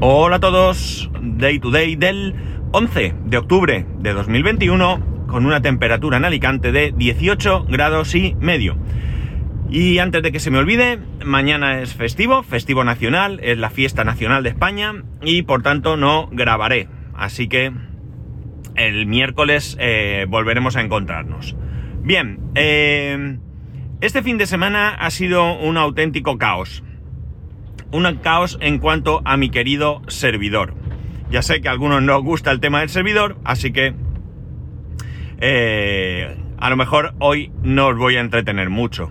Hola a todos, Day to Day del 11 de octubre de 2021 con una temperatura en Alicante de 18 grados y medio. Y antes de que se me olvide, mañana es festivo, festivo nacional, es la fiesta nacional de España y por tanto no grabaré. Así que el miércoles eh, volveremos a encontrarnos. Bien, eh, este fin de semana ha sido un auténtico caos. Un caos en cuanto a mi querido servidor. Ya sé que a algunos no gusta el tema del servidor, así que eh, a lo mejor hoy no os voy a entretener mucho.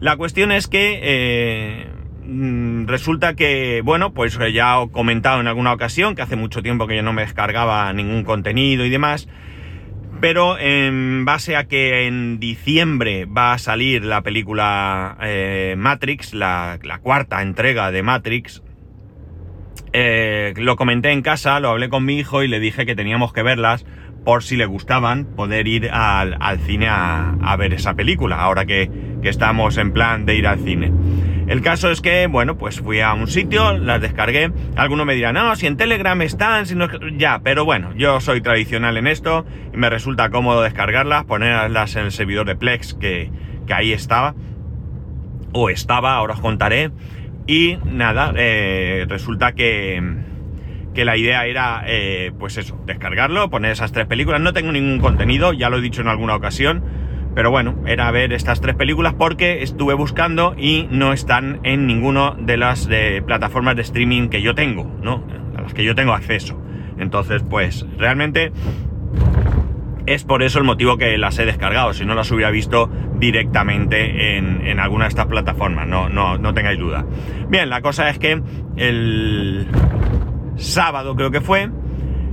La cuestión es que eh, mm, resulta que, bueno, pues ya he comentado en alguna ocasión que hace mucho tiempo que yo no me descargaba ningún contenido y demás, pero en base a que en diciembre va a salir la película eh, Matrix, la, cuarta entrega de Matrix, eh, lo comenté en casa, lo hablé con mi hijo y le dije que teníamos que verlas por si le gustaban, poder ir al, cine a, ver esa película, ahora que, estamos en plan de ir al cine. El caso es que, bueno, pues fui a un sitio, las descargué. Algunos me dirán, no, si en Telegram están, si no... Ya, pero bueno, yo soy tradicional en esto y me resulta cómodo descargarlas, ponerlas en el servidor de Plex que, que ahí estaba. O estaba, ahora os contaré. Y nada, eh, resulta que que la idea era, eh, pues eso, descargarlo, poner esas tres películas. No tengo ningún contenido, ya lo he dicho en alguna ocasión, pero bueno, era ver estas tres películas porque estuve buscando y no están en ninguna de las plataformas de streaming que yo tengo, ¿no? A las que yo tengo acceso. Entonces, pues, realmente es por eso el motivo que las he descargado, si no las hubiera visto directamente en, en alguna de estas plataformas, no, no, no tengáis duda. Bien, la cosa es que el sábado creo que fue,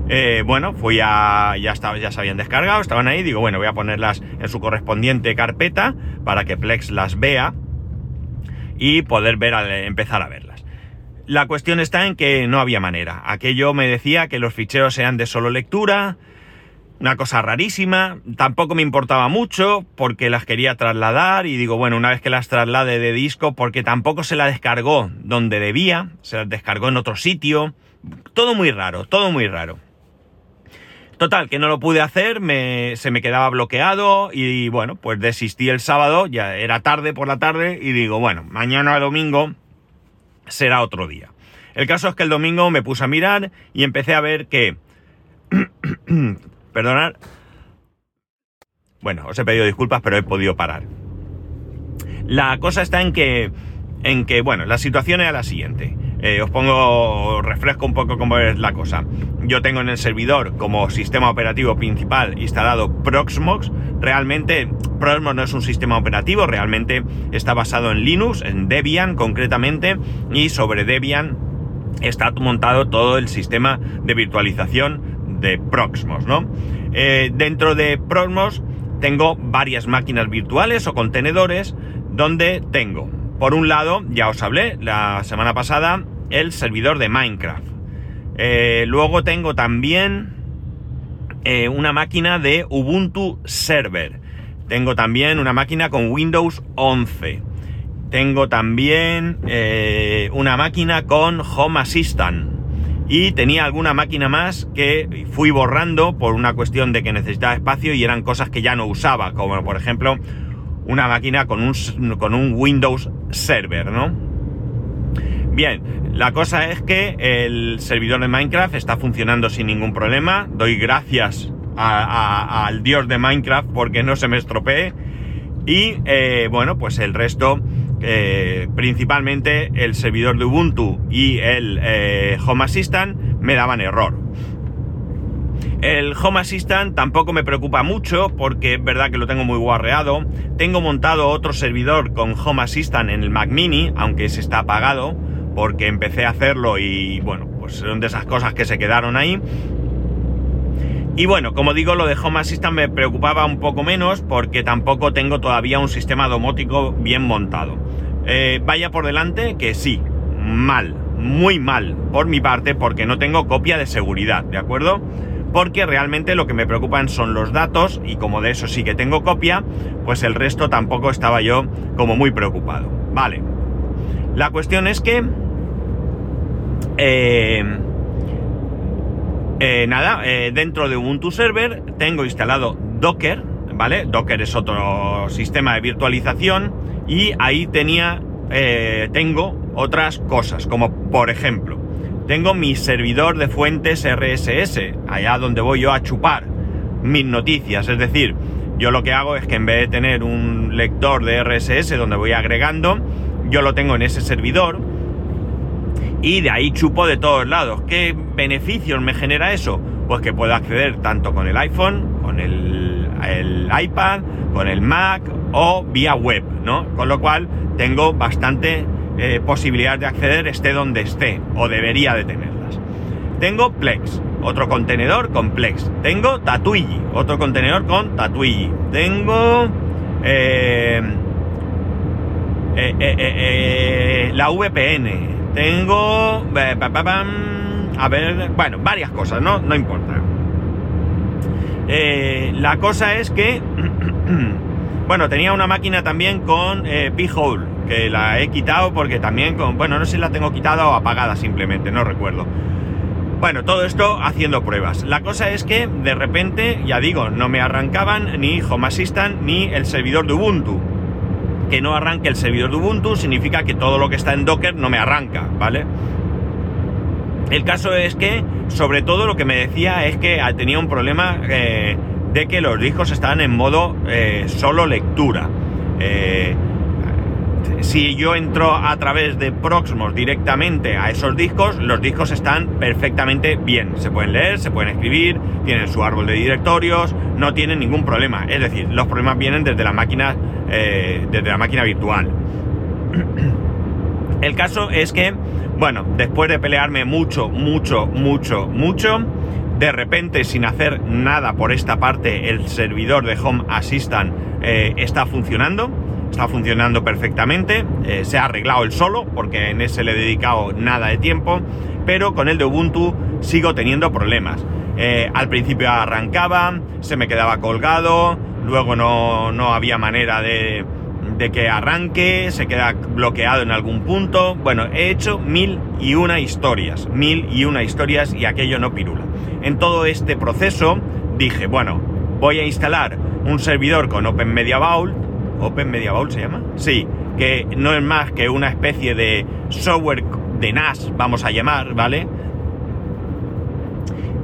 eh, bueno, fui a, ya, ya se habían descargado, estaban ahí, digo, bueno, voy a ponerlas en su correspondiente carpeta para que Plex las vea y poder ver, empezar a verlas. La cuestión está en que no había manera. Aquello me decía que los ficheros sean de solo lectura, una cosa rarísima, tampoco me importaba mucho porque las quería trasladar y digo, bueno, una vez que las traslade de disco, porque tampoco se la descargó donde debía, se las descargó en otro sitio, todo muy raro, todo muy raro. Total, que no lo pude hacer, se me quedaba bloqueado y bueno, pues desistí el sábado, ya era tarde por la tarde y digo, bueno, mañana domingo será otro día. El caso es que el domingo me puse a mirar y empecé a ver que... Perdonad. Bueno, os he pedido disculpas, pero he podido parar. La cosa está en que... En que, bueno, la situación era la siguiente. Eh, os pongo, refresco un poco cómo es la cosa. Yo tengo en el servidor como sistema operativo principal instalado Proxmox. Realmente Proxmox no es un sistema operativo, realmente está basado en Linux, en Debian concretamente, y sobre Debian está montado todo el sistema de virtualización de Proxmox, ¿no? Eh, dentro de Proxmox tengo varias máquinas virtuales o contenedores donde tengo por un lado, ya os hablé la semana pasada, el servidor de Minecraft. Eh, luego tengo también eh, una máquina de Ubuntu Server. Tengo también una máquina con Windows 11. Tengo también eh, una máquina con Home Assistant. Y tenía alguna máquina más que fui borrando por una cuestión de que necesitaba espacio y eran cosas que ya no usaba, como por ejemplo una máquina con un, con un Windows Server, ¿no? Bien, la cosa es que el servidor de Minecraft está funcionando sin ningún problema. Doy gracias al dios de Minecraft porque no se me estropee. Y eh, bueno, pues el resto, eh, principalmente el servidor de Ubuntu y el eh, Home Assistant, me daban error. El Home Assistant tampoco me preocupa mucho porque es verdad que lo tengo muy guarreado. Tengo montado otro servidor con Home Assistant en el Mac Mini, aunque se está apagado, porque empecé a hacerlo y bueno, pues son de esas cosas que se quedaron ahí. Y bueno, como digo, lo de Home Assistant me preocupaba un poco menos porque tampoco tengo todavía un sistema domótico bien montado. Eh, vaya por delante que sí, mal, muy mal por mi parte porque no tengo copia de seguridad, ¿de acuerdo? Porque realmente lo que me preocupan son los datos y como de eso sí que tengo copia, pues el resto tampoco estaba yo como muy preocupado. Vale. La cuestión es que Eh, eh, nada, eh, dentro de Ubuntu Server tengo instalado Docker, ¿vale? Docker es otro sistema de virtualización y ahí tenía, tengo otras cosas, como por ejemplo, tengo mi servidor de fuentes RSS, allá donde voy yo a chupar mis noticias, es decir, yo lo que hago es que en vez de tener un lector de RSS donde voy agregando, yo lo tengo en ese servidor y de ahí chupo de todos lados. ¿Qué beneficios me genera eso? Pues que puedo acceder tanto con el iPhone, con el, iPad, con el Mac o vía web, ¿no? Con lo cual tengo bastante eh, posibilidad de acceder esté donde esté, o debería de tenerlas. Tengo Plex, otro contenedor con Plex. Tengo Tatuigi, otro contenedor con Tatuigi. Tengo... Eh, eh, eh, la VPN. Tengo... a ver, bueno, varias cosas, ¿no? No importa. la cosa es que... bueno, tenía una máquina también con P-Hole, que la he quitado porque también con... Bueno, no sé si la tengo quitada o apagada simplemente, no recuerdo. Bueno, todo esto haciendo pruebas. La cosa es que de repente, ya digo, no me arrancaban ni Home Assistant ni el servidor de Ubuntu. Que no arranque el servidor de Ubuntu significa que todo lo que está en Docker no me arranca, ¿vale? El caso es que, sobre todo, lo que me decía es que tenía un problema eh, de que los discos estaban en modo eh, solo lectura. Eh, si yo entro a través de Proxmos directamente a esos discos, los discos están perfectamente bien. Se pueden leer, se pueden escribir, tienen su árbol de directorios, no tienen ningún problema. Es decir, los problemas vienen desde la máquina, eh, desde la máquina virtual. El caso es que, bueno, después de pelearme mucho, mucho, mucho, mucho, de repente, sin hacer nada por esta parte, el servidor de Home Assistant eh, está funcionando. Está funcionando perfectamente, eh, se ha arreglado el solo porque en ese le he dedicado nada de tiempo, pero con el de Ubuntu sigo teniendo problemas. Eh, al principio arrancaba, se me quedaba colgado, luego no, no había manera de, de, que arranque, se queda bloqueado en algún punto. Bueno, he hecho mil y una historias, mil y una historias y aquello no pirula. En todo este proceso dije, bueno, voy a instalar un servidor con Open Media Vault Open Media Vault se llama. Sí, que no es más que una especie de software de NAS, vamos a llamar, ¿vale?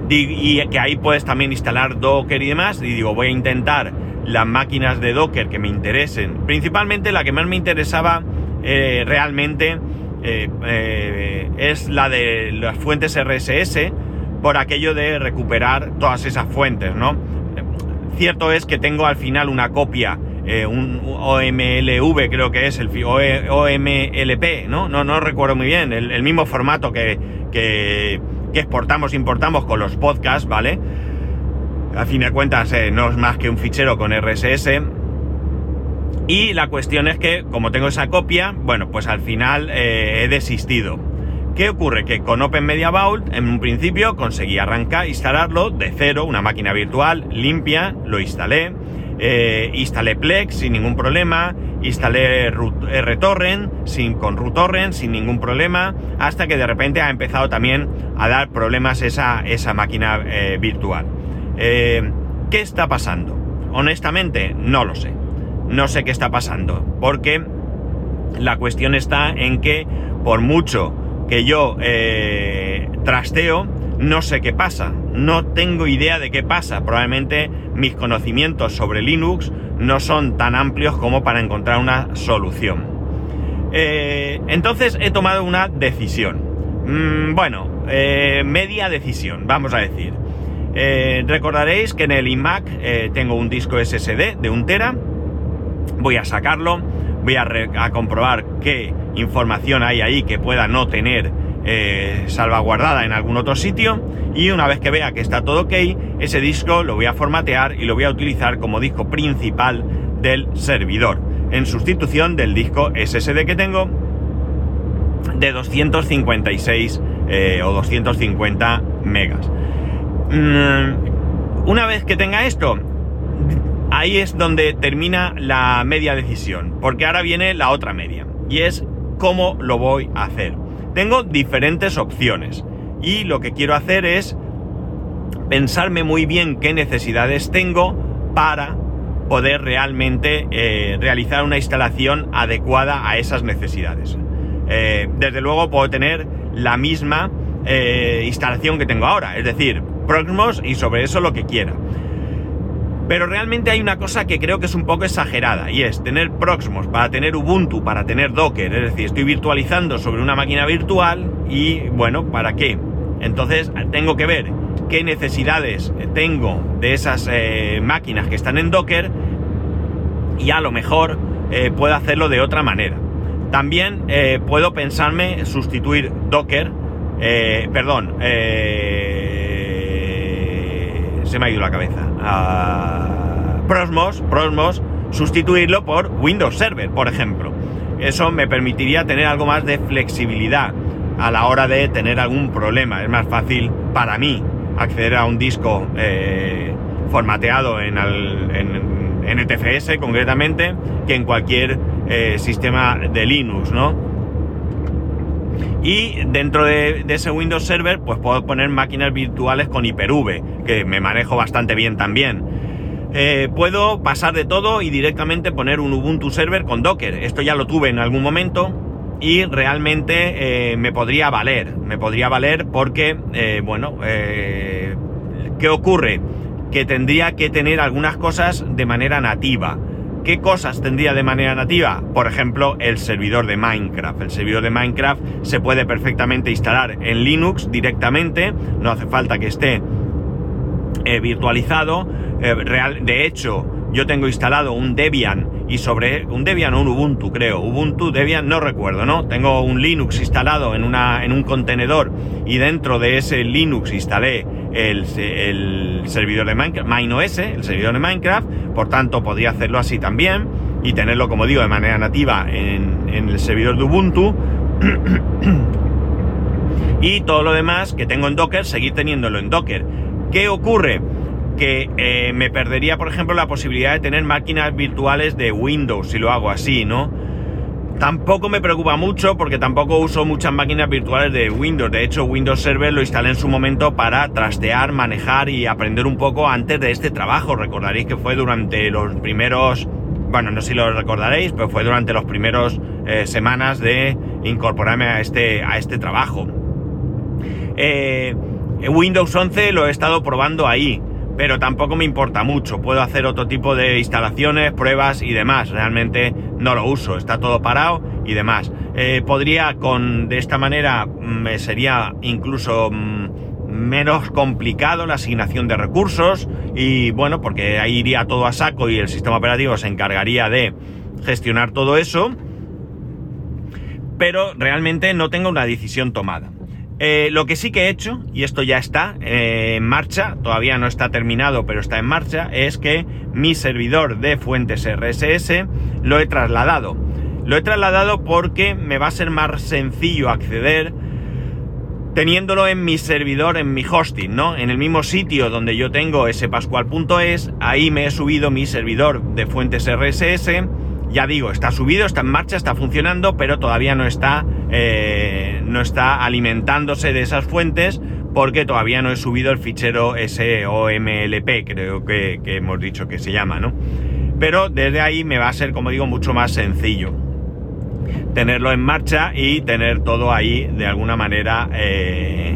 Y que ahí puedes también instalar Docker y demás. Y digo, voy a intentar las máquinas de Docker que me interesen. Principalmente la que más me interesaba eh, realmente eh, eh, es la de las fuentes RSS, por aquello de recuperar todas esas fuentes, ¿no? Cierto es que tengo al final una copia un OMLV creo que es, el OMLP, ¿no? No, no recuerdo muy bien, el, mismo formato que, que, exportamos, importamos con los podcasts, ¿vale? A fin de cuentas eh, no es más que un fichero con RSS. Y la cuestión es que, como tengo esa copia, bueno, pues al final eh, he desistido. ¿Qué ocurre? Que con Open Media Vault, en un principio, conseguí arrancar, instalarlo de cero, una máquina virtual limpia, lo instalé eh, instalé Plex sin ningún problema, instalé RTorrent sin, con RUTorrent sin ningún problema, hasta que de repente ha empezado también a dar problemas esa, esa máquina virtual. Eh, ¿Qué está pasando? Honestamente, no lo sé. No sé qué está pasando, porque la cuestión está en que por mucho que yo trasteo, no sé qué pasa, no tengo idea de qué pasa. Probablemente mis conocimientos sobre Linux no son tan amplios como para encontrar una solución. Eh, entonces he tomado una decisión. Mm, bueno, eh, media decisión, vamos a decir. Eh, recordaréis que en el iMac tengo un disco SSD de un tera. Voy a sacarlo, voy a, comprobar qué información hay ahí que pueda no tener eh, salvaguardada en algún otro sitio y una vez que vea que está todo ok, ese disco lo voy a formatear y lo voy a utilizar como disco principal del servidor, en sustitución del disco SSD que tengo de 256 eh, o 250 megas. Mm, una vez que tenga esto, ahí es donde termina la media decisión, porque ahora viene la otra media, y es cómo lo voy a hacer. Tengo diferentes opciones y lo que quiero hacer es pensarme muy bien qué necesidades tengo para poder realmente eh, realizar una instalación adecuada a esas necesidades. Eh, desde luego puedo tener la misma eh, instalación que tengo ahora, es decir, Proxmos y sobre eso lo que quiera. Pero realmente hay una cosa que creo que es un poco exagerada y es tener Proxmos para tener Ubuntu, para tener Docker, es decir, estoy virtualizando sobre una máquina virtual y bueno, ¿para qué? Entonces tengo que ver qué necesidades tengo de esas eh, máquinas que están en Docker y a lo mejor eh, puedo hacerlo de otra manera. También eh, puedo pensarme sustituir Docker, perdón, se me ha ido la cabeza. Prosmos, Prosmos, sustituirlo por Windows Server, por ejemplo. Eso me permitiría tener algo más de flexibilidad a la hora de tener algún problema. Es más fácil para mí acceder a un disco eh, formateado en, en, NTFS concretamente que en cualquier eh, sistema de Linux, ¿no? Y dentro de, ese Windows Server, pues puedo poner máquinas virtuales con Hyper-V, que me manejo bastante bien también. Eh, puedo pasar de todo y directamente poner un Ubuntu Server con Docker. Esto ya lo tuve en algún momento y realmente eh, me podría valer. Me podría valer porque, eh, bueno, ¿qué ocurre? Que tendría que tener algunas cosas de manera nativa. ¿Qué cosas tendría de manera nativa? Por ejemplo, el servidor de Minecraft. El servidor de Minecraft se puede perfectamente instalar en Linux directamente, no hace falta que esté virtualizado. real, de hecho, yo tengo instalado un Debian y sobre un Debian o un Ubuntu, creo. Ubuntu, Debian, no recuerdo, ¿no? Tengo un Linux instalado en, una, en un contenedor y dentro de ese Linux instalé el, servidor de Minecraft, MineOS, el servidor de Minecraft, por tanto podría hacerlo así también y tenerlo, como digo, de manera nativa en, el servidor de Ubuntu. y todo lo demás que tengo en Docker, seguir teniéndolo en Docker. ¿Qué ocurre? que eh, me perdería, por ejemplo, la posibilidad de tener máquinas virtuales de Windows si lo hago así, ¿no? Tampoco me preocupa mucho porque tampoco uso muchas máquinas virtuales de Windows. De hecho, Windows Server lo instalé en su momento para trastear, manejar y aprender un poco antes de este trabajo. Recordaréis que fue durante los primeros, bueno, no sé si lo recordaréis, pero fue durante los primeros eh, semanas de incorporarme a este, a este trabajo. Eh, Windows 11 lo he estado probando ahí pero tampoco me importa mucho. Puedo hacer otro tipo de instalaciones, pruebas y demás. Realmente no lo uso, está todo parado y demás. Eh, podría con de esta manera me sería incluso mm, menos complicado la asignación de recursos y bueno, porque ahí iría todo a saco y el sistema operativo se encargaría de gestionar todo eso. Pero realmente no tengo una decisión tomada. Eh, lo que sí que he hecho, y esto ya está eh, en marcha, todavía no está terminado, pero está en marcha, es que mi servidor de fuentes RSS lo he trasladado. Lo he trasladado porque me va a ser más sencillo acceder teniéndolo en mi servidor, en mi hosting, ¿no? En el mismo sitio donde yo tengo ese pascual.es, ahí me he subido mi servidor de fuentes RSS ya digo, está subido, está en marcha, está funcionando, pero todavía no está, eh, no está alimentándose de esas fuentes porque todavía no he subido el fichero SOMLP, creo que, hemos dicho que se llama, ¿no? Pero desde ahí me va a ser, como digo, mucho más sencillo tenerlo en marcha y tener todo ahí de alguna manera eh,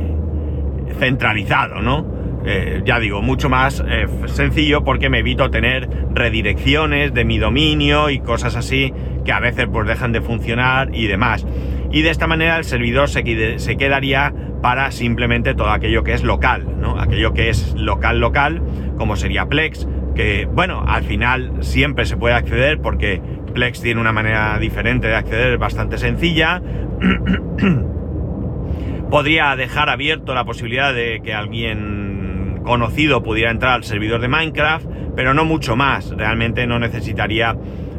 centralizado, ¿no? Eh, ya digo, mucho más eh, sencillo porque me evito tener redirecciones de mi dominio y cosas así que a veces pues dejan de funcionar y demás. Y de esta manera el servidor se, se quedaría para simplemente todo aquello que es local, ¿no? Aquello que es local local, como sería Plex, que bueno, al final siempre se puede acceder porque Plex tiene una manera diferente de acceder, bastante sencilla. Podría dejar abierto la posibilidad de que alguien conocido pudiera entrar al servidor de Minecraft, pero no mucho más. Realmente no necesitaría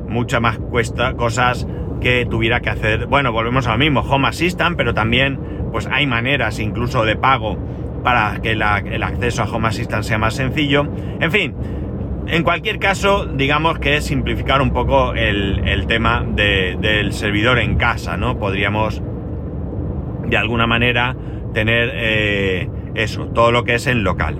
muchas más cuesta, cosas que tuviera que hacer. Bueno, volvemos a lo mismo, Home Assistant, pero también pues hay maneras incluso de pago para que el acceso a Home Assistant sea más sencillo. En fin, en cualquier caso, digamos que es simplificar un poco el, tema del servidor en casa, ¿no? Podríamos de alguna manera tener eh, eso, todo lo que es en local.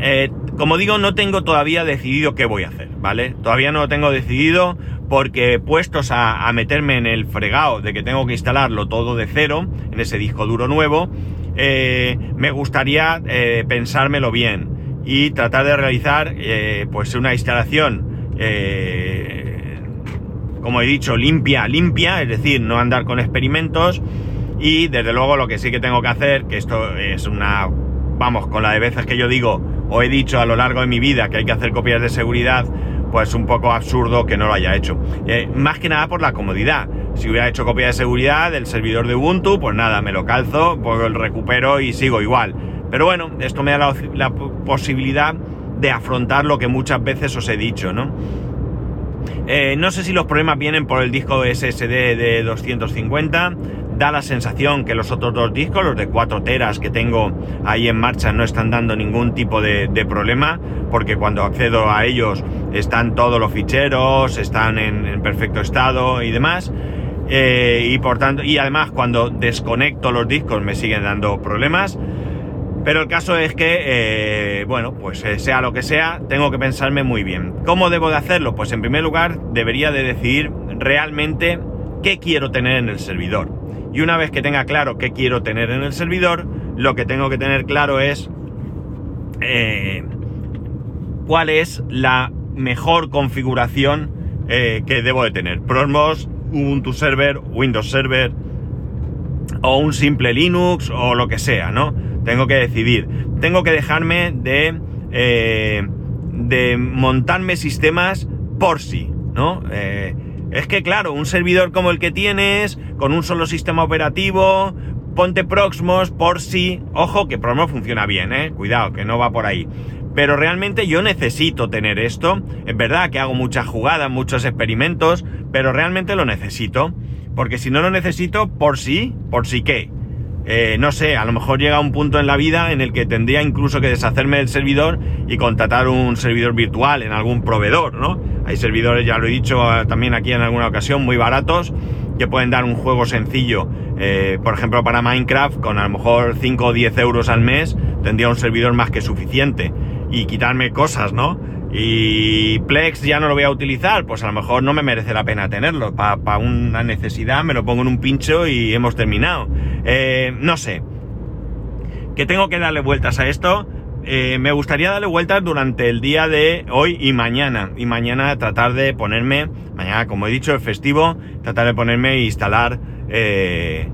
Eh, como digo, no tengo todavía decidido qué voy a hacer, ¿vale? Todavía no lo tengo decidido porque puestos a, meterme en el fregado de que tengo que instalarlo todo de cero, en ese disco duro nuevo, eh, me gustaría eh, pensármelo bien y tratar de realizar pues una instalación como he dicho, limpia, limpia, es decir, no andar con experimentos. Y desde luego lo que sí que tengo que hacer, que esto es una, vamos, con la de veces que yo digo o he dicho a lo largo de mi vida que hay que hacer copias de seguridad, pues un poco absurdo que no lo haya hecho. Eh, más que nada por la comodidad. Si hubiera hecho copia de seguridad del servidor de Ubuntu, pues nada, me lo calzo, pues lo recupero y sigo igual. Pero bueno, esto me da la, posibilidad de afrontar lo que muchas veces os he dicho, ¿no? Eh, no sé si los problemas vienen por el disco SSD de 250, da la sensación que los otros dos discos, los de 4 teras que tengo ahí en marcha, no están dando ningún tipo de, problema, porque cuando accedo a ellos están todos los ficheros, están en, perfecto estado y demás. Eh, y por tanto, y además cuando desconecto los discos me siguen dando problemas. Pero el caso es que, eh, bueno, pues eh, sea lo que sea, tengo que pensarme muy bien. ¿Cómo debo de hacerlo? Pues en primer lugar debería de decidir realmente qué quiero tener en el servidor. Y una vez que tenga claro qué quiero tener en el servidor, lo que tengo que tener claro es eh, cuál es la mejor configuración eh, que debo de tener. Prosmos, Ubuntu Server, Windows Server o un simple Linux o lo que sea, ¿no? Tengo que decidir. Tengo que dejarme de, eh, de montarme sistemas por sí, ¿no? Es que claro, un servidor como el que tienes, con un solo sistema operativo, ponte Proxmos por si, ojo que Proxmos funciona bien, eh, cuidado, que no va por ahí. Pero realmente yo necesito tener esto. Es verdad que hago muchas jugadas, muchos experimentos, pero realmente lo necesito. Porque si no lo necesito, por sí, por sí qué. Eh, no sé, a lo mejor llega un punto en la vida en el que tendría incluso que deshacerme del servidor y contratar un servidor virtual en algún proveedor, ¿no? Hay servidores, ya lo he dicho eh, también aquí en alguna ocasión, muy baratos, que pueden dar un juego sencillo. Eh, por ejemplo, para Minecraft, con a lo mejor 5 o 10 euros al mes, tendría un servidor más que suficiente. Y quitarme cosas, ¿no? Y Plex ya no lo voy a utilizar, pues a lo mejor no me merece la pena tenerlo. Para una necesidad me lo pongo en un pincho y hemos terminado. Eh, no sé. Que tengo que darle vueltas a esto. Eh, me gustaría darle vueltas durante el día de hoy y mañana. Y mañana tratar de ponerme, mañana como he dicho, el festivo, tratar de ponerme e instalar, eh,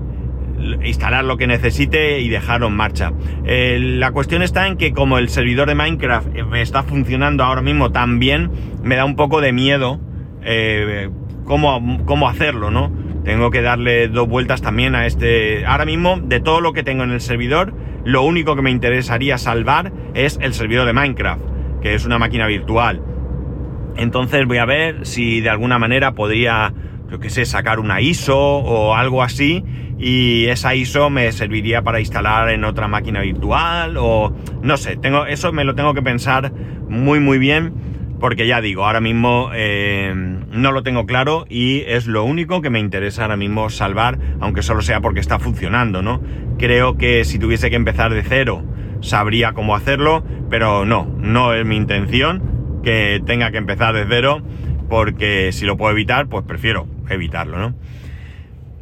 instalar lo que necesite y dejarlo en marcha. Eh, la cuestión está en que como el servidor de Minecraft me está funcionando ahora mismo tan bien, me da un poco de miedo cómo, cómo hacerlo, ¿no? Tengo que darle dos vueltas también a este... Ahora mismo, de todo lo que tengo en el servidor, lo único que me interesaría salvar es el servidor de Minecraft, que es una máquina virtual. Entonces voy a ver si de alguna manera podría, yo que sé, sacar una ISO o algo así y esa ISO me serviría para instalar en otra máquina virtual o no sé, tengo eso me lo tengo que pensar muy muy bien porque ya digo, ahora mismo eh, no lo tengo claro y es lo único que me interesa ahora mismo salvar, aunque solo sea porque está funcionando, ¿no? Creo que si tuviese que empezar de cero, sabría cómo hacerlo, pero no, no es mi intención que tenga que empezar de cero, porque si lo puedo evitar, pues prefiero evitarlo, ¿no?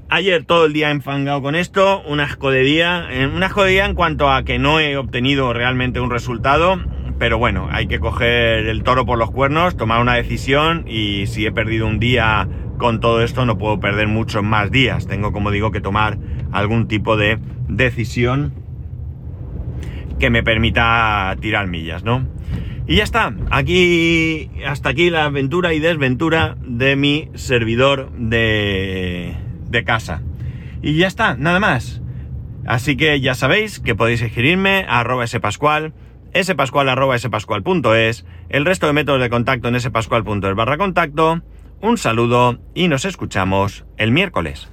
Ayer todo el día enfangado con esto, un asco de día, un asco de día en cuanto a que no he obtenido realmente un resultado, pero bueno, hay que coger el toro por los cuernos, tomar una decisión y si he perdido un día con todo esto no puedo perder muchos más días. Tengo, como digo, que tomar algún tipo de decisión que me permita tirar millas, ¿no? Y ya está, aquí, hasta aquí la aventura y desventura de mi servidor de, de casa. Y ya está, nada más. Así que ya sabéis que podéis escribirme a arroba spascual spascual.spascual.es, el resto de métodos de contacto en spascual.es barra contacto. Un saludo y nos escuchamos el miércoles.